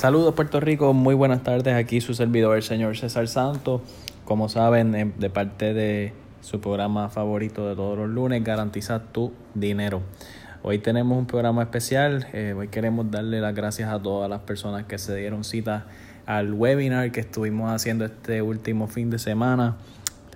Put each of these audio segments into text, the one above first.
Saludos Puerto Rico, muy buenas tardes. Aquí su servidor, el señor César Santos. Como saben, em, de parte de su programa favorito de todos los lunes, Garantiza tu dinero. Hoy tenemos un programa especial. Eh, hoy queremos darle las gracias a todas las personas que se dieron cita al webinar que estuvimos haciendo este último fin de semana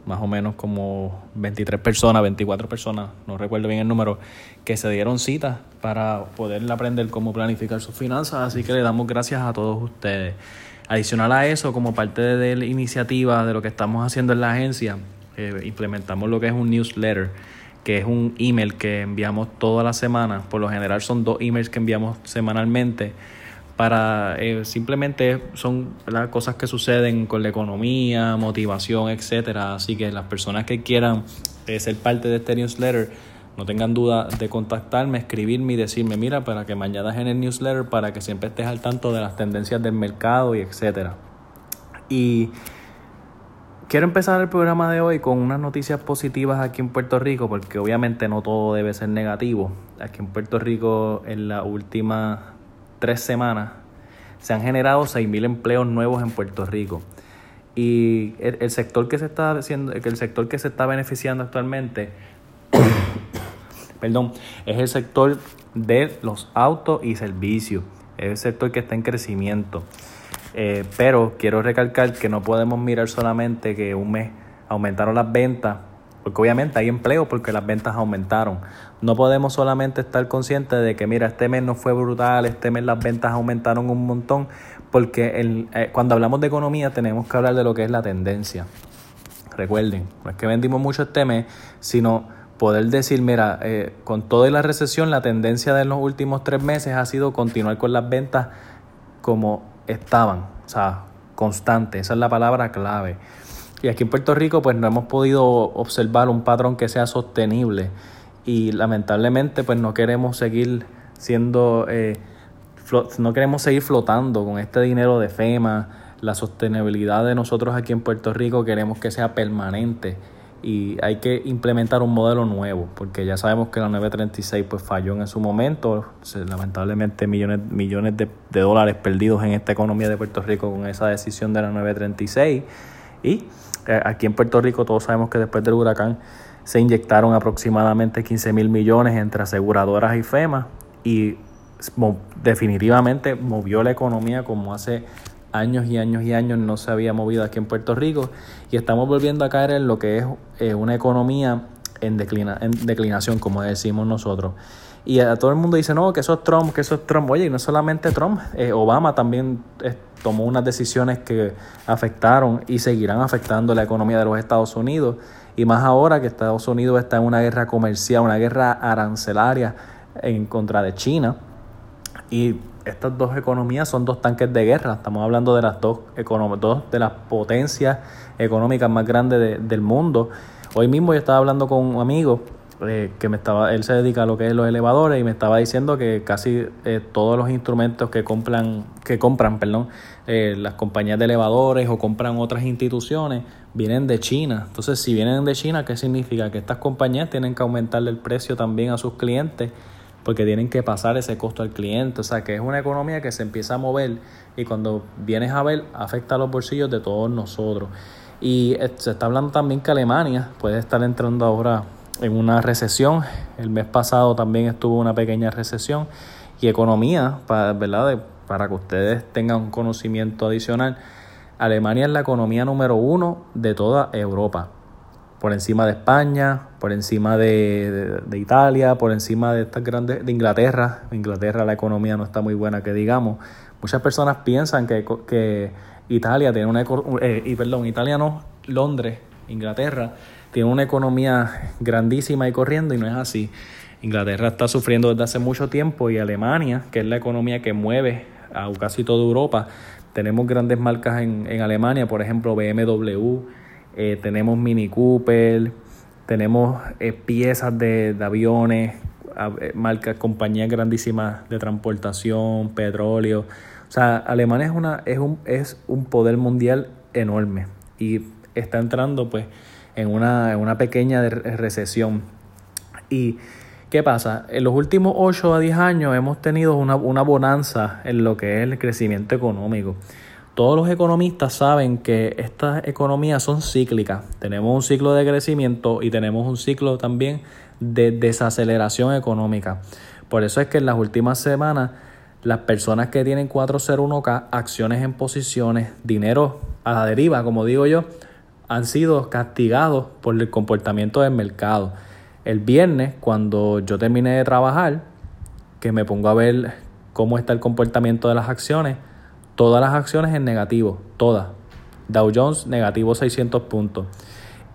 más o menos como 23 personas, 24 personas, no recuerdo bien el número, que se dieron cita para poder aprender cómo planificar sus finanzas. Así que le damos gracias a todos ustedes. Adicional a eso, como parte de la iniciativa de lo que estamos haciendo en la agencia, eh, implementamos lo que es un newsletter, que es un email que enviamos toda la semana. Por lo general son dos emails que enviamos semanalmente para eh, simplemente son las cosas que suceden con la economía, motivación, etcétera. Así que las personas que quieran eh, ser parte de este newsletter, no tengan duda de contactarme, escribirme y decirme, mira, para que me añadas en el newsletter para que siempre estés al tanto de las tendencias del mercado y etcétera. Y quiero empezar el programa de hoy con unas noticias positivas aquí en Puerto Rico, porque obviamente no todo debe ser negativo. Aquí en Puerto Rico en la última tres semanas se han generado 6.000 empleos nuevos en Puerto Rico. Y el, sector que se está haciendo, el sector que se está beneficiando actualmente, perdón, es el sector de los autos y servicios. Es el sector que está en crecimiento. Eh, pero quiero recalcar que no podemos mirar solamente que un mes aumentaron las ventas porque obviamente hay empleo porque las ventas aumentaron. No podemos solamente estar conscientes de que, mira, este mes no fue brutal, este mes las ventas aumentaron un montón, porque eh, cuando hablamos de economía tenemos que hablar de lo que es la tendencia. Recuerden, no es que vendimos mucho este mes, sino poder decir, mira, eh, con toda la recesión, la tendencia de los últimos tres meses ha sido continuar con las ventas como estaban, o sea, constante, esa es la palabra clave. Y aquí en Puerto Rico pues no hemos podido observar un patrón que sea sostenible y lamentablemente pues no queremos seguir siendo, eh, no queremos seguir flotando con este dinero de FEMA, la sostenibilidad de nosotros aquí en Puerto Rico queremos que sea permanente y hay que implementar un modelo nuevo porque ya sabemos que la 936 pues falló en su momento, lamentablemente millones, millones de, de dólares perdidos en esta economía de Puerto Rico con esa decisión de la 936 y eh, aquí en Puerto Rico todos sabemos que después del huracán se inyectaron aproximadamente 15 mil millones entre aseguradoras y FEMA y definitivamente movió la economía como hace años y años y años no se había movido aquí en Puerto Rico y estamos volviendo a caer en lo que es eh, una economía en, declina, en declinación, como decimos nosotros. Y a todo el mundo dice, no, que eso es Trump, que eso es Trump. Oye, y no solamente Trump, eh, Obama también eh, tomó unas decisiones que afectaron y seguirán afectando la economía de los Estados Unidos. Y más ahora que Estados Unidos está en una guerra comercial, una guerra arancelaria en contra de China. Y estas dos economías son dos tanques de guerra. Estamos hablando de las dos, dos de las potencias económicas más grandes del mundo. Hoy mismo yo estaba hablando con un amigo eh, que me estaba, él se dedica a lo que es los elevadores y me estaba diciendo que casi eh, todos los instrumentos que compran, que compran, perdón, eh, las compañías de elevadores o compran otras instituciones vienen de China. Entonces, si vienen de China, ¿qué significa? Que estas compañías tienen que aumentarle el precio también a sus clientes porque tienen que pasar ese costo al cliente. O sea, que es una economía que se empieza a mover y cuando vienes a ver, afecta a los bolsillos de todos nosotros. Y se está hablando también que Alemania puede estar entrando ahora en una recesión. El mes pasado también estuvo una pequeña recesión. Y economía, para, ¿verdad? para que ustedes tengan un conocimiento adicional, Alemania es la economía número uno de toda Europa. Por encima de España, por encima de, Italia, por encima de estas grandes, de Inglaterra. Inglaterra la economía no está muy buena, que digamos. Muchas personas piensan que, que Italia tiene una eh, y perdón, Italia no, Londres, Inglaterra tiene una economía grandísima y corriendo y no es así. Inglaterra está sufriendo desde hace mucho tiempo y Alemania, que es la economía que mueve a casi toda Europa, tenemos grandes marcas en, en Alemania, por ejemplo BMW, eh, tenemos Mini Cooper, tenemos eh, piezas de, aviones, eh, marcas, compañías grandísimas de transportación, petróleo. O sea, Alemania es, una, es, un, es un poder mundial enorme y está entrando pues en una, en una pequeña recesión. Y ¿Qué pasa? En los últimos 8 a 10 años hemos tenido una, una bonanza en lo que es el crecimiento económico. Todos los economistas saben que estas economías son cíclicas. Tenemos un ciclo de crecimiento y tenemos un ciclo también de desaceleración económica. Por eso es que en las últimas semanas las personas que tienen 401k, acciones en posiciones, dinero a la deriva, como digo yo, han sido castigados por el comportamiento del mercado. El viernes, cuando yo terminé de trabajar, que me pongo a ver cómo está el comportamiento de las acciones, todas las acciones en negativo, todas. Dow Jones negativo 600 puntos.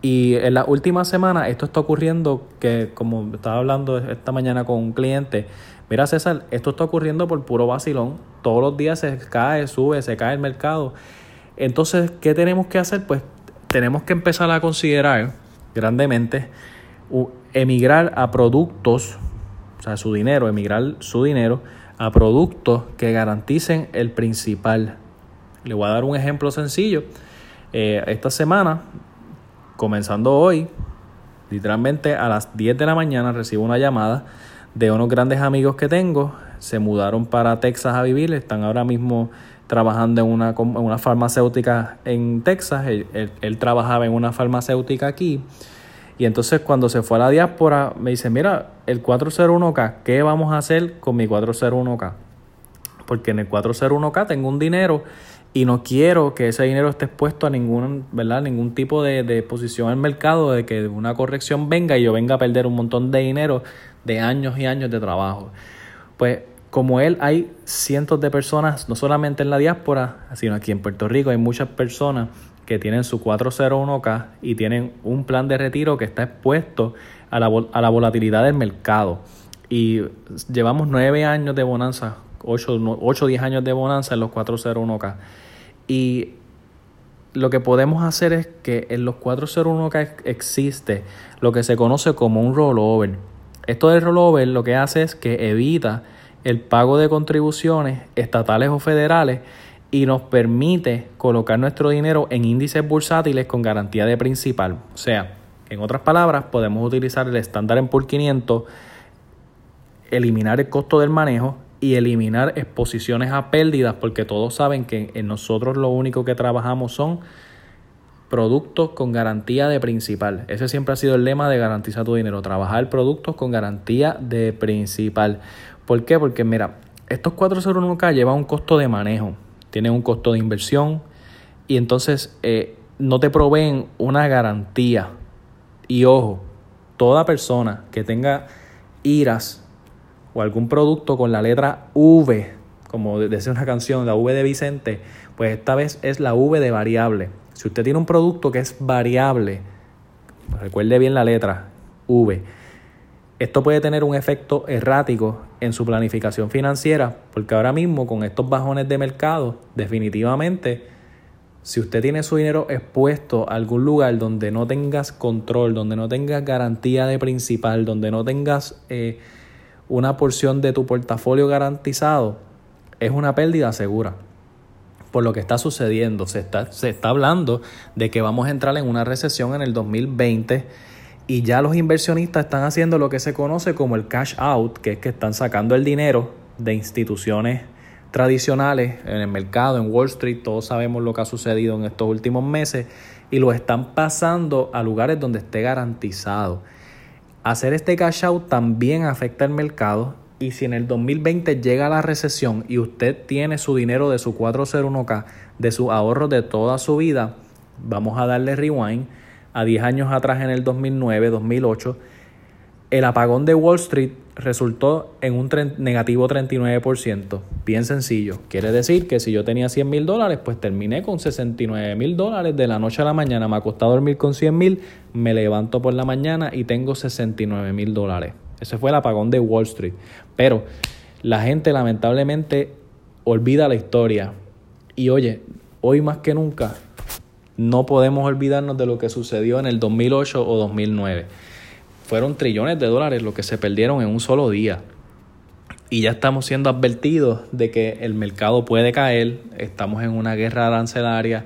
Y en la última semana esto está ocurriendo que, como estaba hablando esta mañana con un cliente, mira César, esto está ocurriendo por puro vacilón. Todos los días se cae, sube, se cae el mercado. Entonces, ¿qué tenemos que hacer? Pues tenemos que empezar a considerar grandemente emigrar a productos, o sea, su dinero, emigrar su dinero a productos que garanticen el principal. Le voy a dar un ejemplo sencillo. Eh, esta semana comenzando hoy, literalmente a las 10 de la mañana recibo una llamada de unos grandes amigos que tengo. Se mudaron para Texas a vivir, están ahora mismo trabajando en una, en una farmacéutica en Texas. Él, trabajaba en una farmacéutica aquí. Y entonces cuando se fue a la diáspora me dice, mira, el 401k, ¿qué vamos a hacer con mi 401k? Porque en el 401k tengo un dinero y no quiero que ese dinero esté expuesto a ningún, ¿verdad? ningún tipo de, de posición el mercado, de que una corrección venga y yo venga a perder un montón de dinero de años y años de trabajo. Pues como él hay cientos de personas, no solamente en la diáspora, sino aquí en Puerto Rico hay muchas personas que tienen su 401k y tienen un plan de retiro que está expuesto a la, a la volatilidad del mercado. Y llevamos nueve años de bonanza 8 o 10 años de bonanza en los 401k. Y lo que podemos hacer es que en los 401k existe lo que se conoce como un rollover. Esto del rollover lo que hace es que evita el pago de contribuciones estatales o federales y nos permite colocar nuestro dinero en índices bursátiles con garantía de principal. O sea, en otras palabras, podemos utilizar el estándar en por 500, eliminar el costo del manejo y eliminar exposiciones a pérdidas, porque todos saben que en nosotros lo único que trabajamos son productos con garantía de principal. Ese siempre ha sido el lema de garantizar tu dinero, trabajar productos con garantía de principal. ¿Por qué? Porque mira, estos 401k llevan un costo de manejo, tienen un costo de inversión y entonces eh, no te proveen una garantía. Y ojo, toda persona que tenga iras o algún producto con la letra V, como decía una canción, la V de Vicente, pues esta vez es la V de variable. Si usted tiene un producto que es variable, recuerde bien la letra V, esto puede tener un efecto errático en su planificación financiera, porque ahora mismo con estos bajones de mercado, definitivamente, si usted tiene su dinero expuesto a algún lugar donde no tengas control, donde no tengas garantía de principal, donde no tengas eh, una porción de tu portafolio garantizado, es una pérdida segura. Por lo que está sucediendo, se está, se está hablando de que vamos a entrar en una recesión en el 2020 y ya los inversionistas están haciendo lo que se conoce como el cash out, que es que están sacando el dinero de instituciones tradicionales en el mercado, en Wall Street, todos sabemos lo que ha sucedido en estos últimos meses, y lo están pasando a lugares donde esté garantizado. Hacer este cash out también afecta el mercado y si en el 2020 llega la recesión y usted tiene su dinero de su 401k, de su ahorro de toda su vida, vamos a darle rewind a 10 años atrás en el 2009, 2008, el apagón de Wall Street resultó en un negativo 39%. Bien sencillo. Quiere decir que si yo tenía 100 mil dólares, pues terminé con 69 mil dólares de la noche a la mañana. Me acosté a dormir con 100 mil, me levanto por la mañana y tengo 69 mil dólares. Ese fue el apagón de Wall Street. Pero la gente lamentablemente olvida la historia. Y oye, hoy más que nunca no podemos olvidarnos de lo que sucedió en el 2008 o 2009 fueron trillones de dólares lo que se perdieron en un solo día. Y ya estamos siendo advertidos de que el mercado puede caer, estamos en una guerra arancelaria,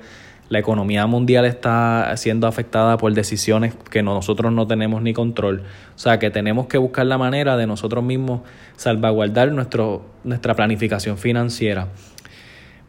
La economía mundial está siendo afectada por decisiones que nosotros no tenemos ni control. O sea que tenemos que buscar la manera de nosotros mismos salvaguardar nuestro, nuestra planificación financiera.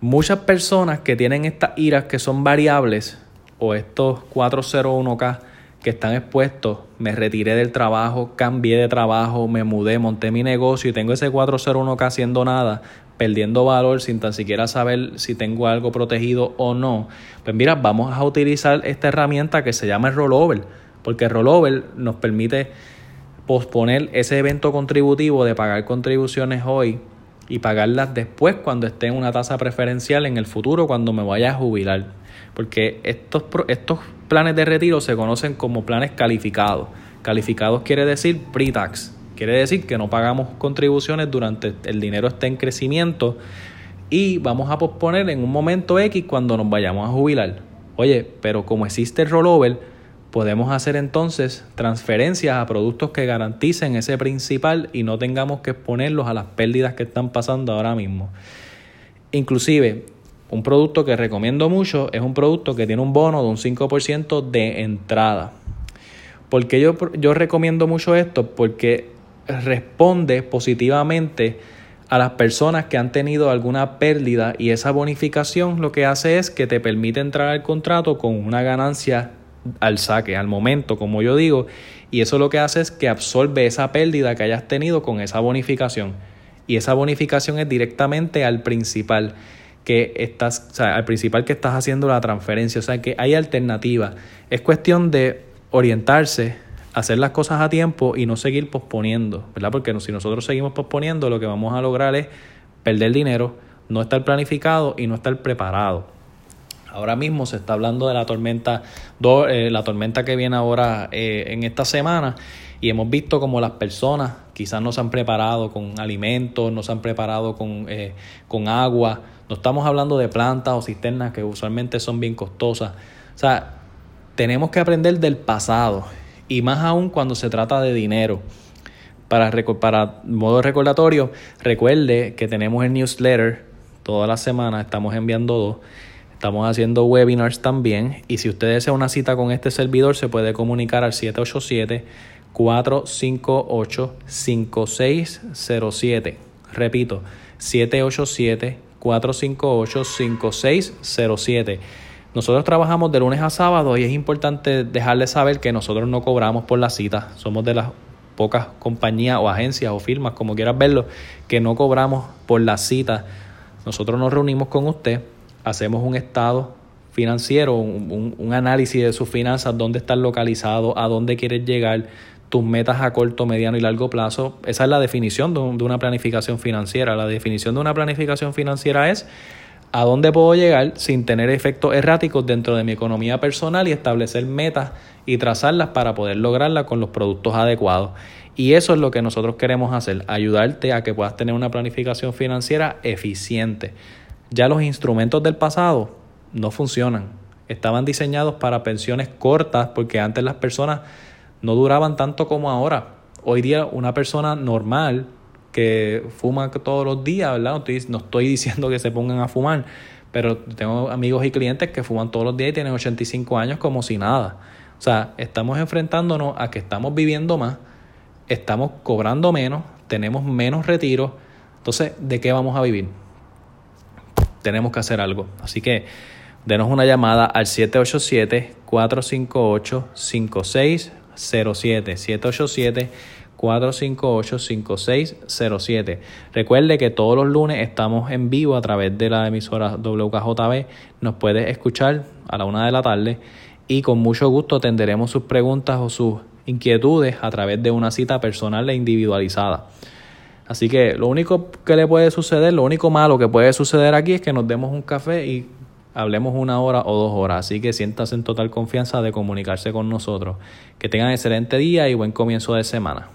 Muchas personas que tienen estas iras que son variables o estos 401k que están expuestos, me retiré del trabajo, cambié de trabajo, me mudé, monté mi negocio y tengo ese 401k haciendo nada, perdiendo valor sin tan siquiera saber si tengo algo protegido o no, pues mira, vamos a utilizar esta herramienta que se llama el rollover, porque el rollover nos permite posponer ese evento contributivo de pagar contribuciones hoy y pagarlas después cuando esté en una tasa preferencial en el futuro cuando me vaya a jubilar. Porque estos, estos planes de retiro se conocen como planes calificados. Calificados quiere decir pre-tax. Quiere decir que no pagamos contribuciones durante el dinero esté en crecimiento y vamos a posponer en un momento X cuando nos vayamos a jubilar. Oye, pero como existe el rollover, podemos hacer entonces transferencias a productos que garanticen ese principal y no tengamos que exponerlos a las pérdidas que están pasando ahora mismo. Inclusive, un producto que recomiendo mucho es un producto que tiene un bono de un 5% de entrada. ¿Por qué yo, yo recomiendo mucho esto? Porque responde positivamente a las personas que han tenido alguna pérdida y esa bonificación lo que hace es que te permite entrar al contrato con una ganancia al saque, al momento, como yo digo, y eso lo que hace es que absorbe esa pérdida que hayas tenido con esa bonificación. Y esa bonificación es directamente al principal que estás, al principal que estás haciendo la transferencia, o sea que hay alternativa. Es cuestión de orientarse, hacer las cosas a tiempo y no seguir posponiendo, ¿verdad? Porque si nosotros seguimos posponiendo, lo que vamos a lograr es perder dinero, no estar planificado y no estar preparado. Ahora mismo se está hablando de la tormenta, eh, la tormenta que viene ahora eh, en esta semana y hemos visto como las personas quizás no se han preparado con alimentos, no se han preparado con, eh, con agua. No estamos hablando de plantas o cisternas que usualmente son bien costosas. O sea, tenemos que aprender del pasado y más aún cuando se trata de dinero. Para, para modo recordatorio, recuerde que tenemos el newsletter toda la semana, estamos enviando dos Estamos haciendo webinars también y si usted desea una cita con este servidor se puede comunicar al 787-458-5607. Repito, 787-458-5607. Nosotros trabajamos de lunes a sábado y es importante dejarles saber que nosotros no cobramos por la cita. Somos de las pocas compañías o agencias o firmas, como quieras verlo, que no cobramos por la cita. Nosotros nos reunimos con usted hacemos un estado financiero, un, análisis de sus finanzas, dónde están localizados, a dónde quieres llegar, tus metas a corto, mediano y largo plazo. Esa es la definición de, una planificación financiera. La definición de una planificación financiera es a dónde puedo llegar sin tener efectos erráticos dentro de mi economía personal y establecer metas y trazarlas para poder lograrlas con los productos adecuados. Y eso es lo que nosotros queremos hacer, ayudarte a que puedas tener una planificación financiera eficiente. Ya los instrumentos del pasado no funcionan. Estaban diseñados para pensiones cortas porque antes las personas no duraban tanto como ahora. Hoy día una persona normal que fuma todos los días, ¿verdad? No estoy, no estoy diciendo que se pongan a fumar, pero tengo amigos y clientes que fuman todos los días y tienen 85 años como si nada. O sea, estamos enfrentándonos a que estamos viviendo más, estamos cobrando menos, tenemos menos retiros. Entonces, ¿de qué vamos a vivir? Tenemos que hacer algo. Así que denos una llamada al 787-458-5607. 787-458-5607. Recuerde que todos los lunes estamos en vivo a través de la emisora WKJB. Nos puede escuchar a la una de la tarde y con mucho gusto atenderemos sus preguntas o sus inquietudes a través de una cita personal e individualizada. Así que lo único que le puede suceder, lo único malo que puede suceder aquí es que nos demos un café y hablemos una hora o dos horas. Así que siéntase en total confianza de comunicarse con nosotros. Que tengan excelente día y buen comienzo de semana.